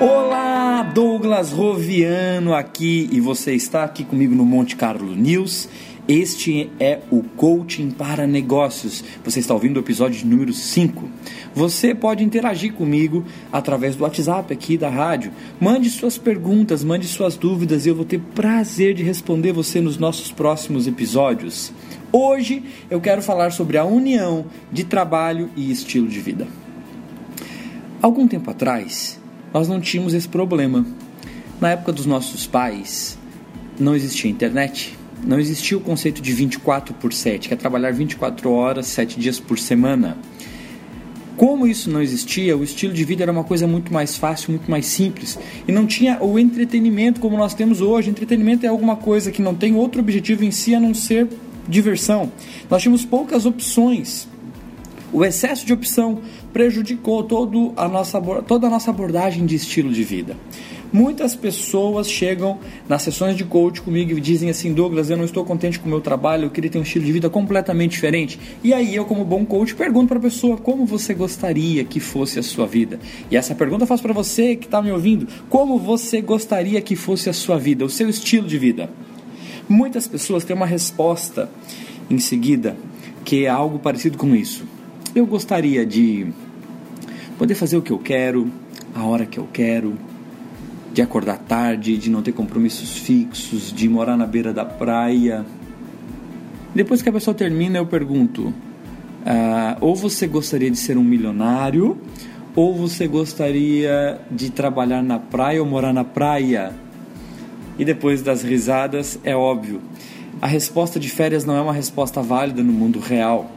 Olá, Douglas Roviano aqui e você está aqui comigo no Monte Carlo News. Este é o Coaching para Negócios. Você está ouvindo o episódio número 5. Você pode interagir comigo através do WhatsApp aqui da rádio. Mande suas perguntas, mande suas dúvidas e eu vou ter prazer de responder você nos nossos próximos episódios. Hoje eu quero falar sobre a união de trabalho e estilo de vida. Algum tempo atrás, nós não tínhamos esse problema. Na época dos nossos pais, não existia internet, não existia o conceito de 24 por 7, que é trabalhar 24 horas, 7 dias por semana. Como isso não existia, o estilo de vida era uma coisa muito mais fácil, muito mais simples. E não tinha o entretenimento como nós temos hoje. Entretenimento é alguma coisa que não tem outro objetivo em si a não ser diversão. Nós tínhamos poucas opções. O excesso de opção prejudicou todo a nossa, toda a nossa abordagem de estilo de vida. Muitas pessoas chegam nas sessões de coach comigo e dizem assim: Douglas, eu não estou contente com o meu trabalho, eu queria ter um estilo de vida completamente diferente. E aí eu, como bom coach, pergunto para a pessoa como você gostaria que fosse a sua vida. E essa pergunta eu faço para você que está me ouvindo: como você gostaria que fosse a sua vida, o seu estilo de vida? Muitas pessoas têm uma resposta em seguida que é algo parecido com isso. Eu gostaria de poder fazer o que eu quero, a hora que eu quero, de acordar tarde, de não ter compromissos fixos, de morar na beira da praia. Depois que a pessoa termina, eu pergunto: ah, ou você gostaria de ser um milionário, ou você gostaria de trabalhar na praia ou morar na praia? E depois das risadas, é óbvio. A resposta de férias não é uma resposta válida no mundo real.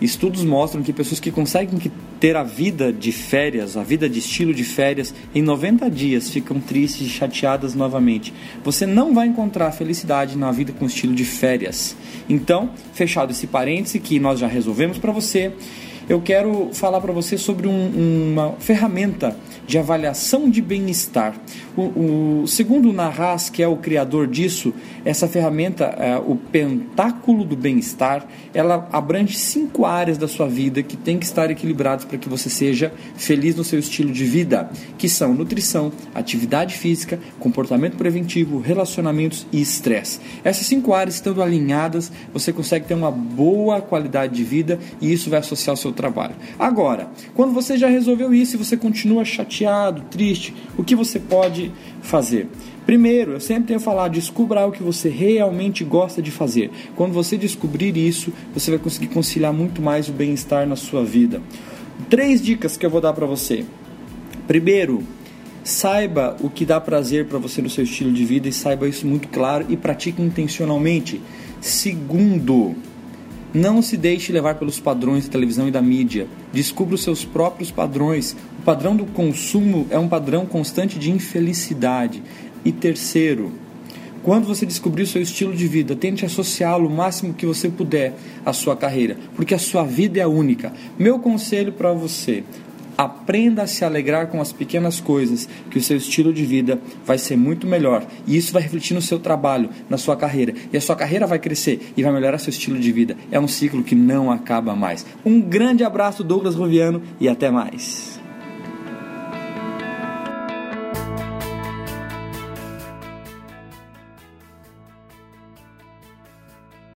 Estudos mostram que pessoas que conseguem ter a vida de férias, a vida de estilo de férias, em 90 dias ficam tristes e chateadas novamente. Você não vai encontrar felicidade na vida com estilo de férias. Então, fechado esse parêntese que nós já resolvemos para você, eu quero falar para você sobre um, uma ferramenta de avaliação de bem-estar. O, o, segundo o Narras, que é o criador disso, essa ferramenta, é, o pentáculo do bem-estar, ela abrange cinco áreas da sua vida que tem que estar equilibradas para que você seja feliz no seu estilo de vida, que são nutrição, atividade física, comportamento preventivo, relacionamentos e estresse. Essas cinco áreas estando alinhadas, você consegue ter uma boa qualidade de vida e isso vai associar ao seu trabalho. Agora, quando você já resolveu isso e você continua chateado, triste, o que você pode fazer? Primeiro, eu sempre tenho falado, descubra o que você realmente gosta de fazer. Quando você descobrir isso, você vai conseguir conciliar muito mais o bem-estar na sua vida. Três dicas que eu vou dar para você. Primeiro, saiba o que dá prazer para você no seu estilo de vida e saiba isso muito claro e pratique intencionalmente. Segundo, não se deixe levar pelos padrões da televisão e da mídia. Descubra os seus próprios padrões. O padrão do consumo é um padrão constante de infelicidade. E terceiro, quando você descobrir o seu estilo de vida, tente associá-lo o máximo que você puder à sua carreira, porque a sua vida é única. Meu conselho para você: Aprenda a se alegrar com as pequenas coisas, que o seu estilo de vida vai ser muito melhor. E isso vai refletir no seu trabalho, na sua carreira. E a sua carreira vai crescer e vai melhorar seu estilo de vida. É um ciclo que não acaba mais. Um grande abraço, Douglas Roviano, e até mais.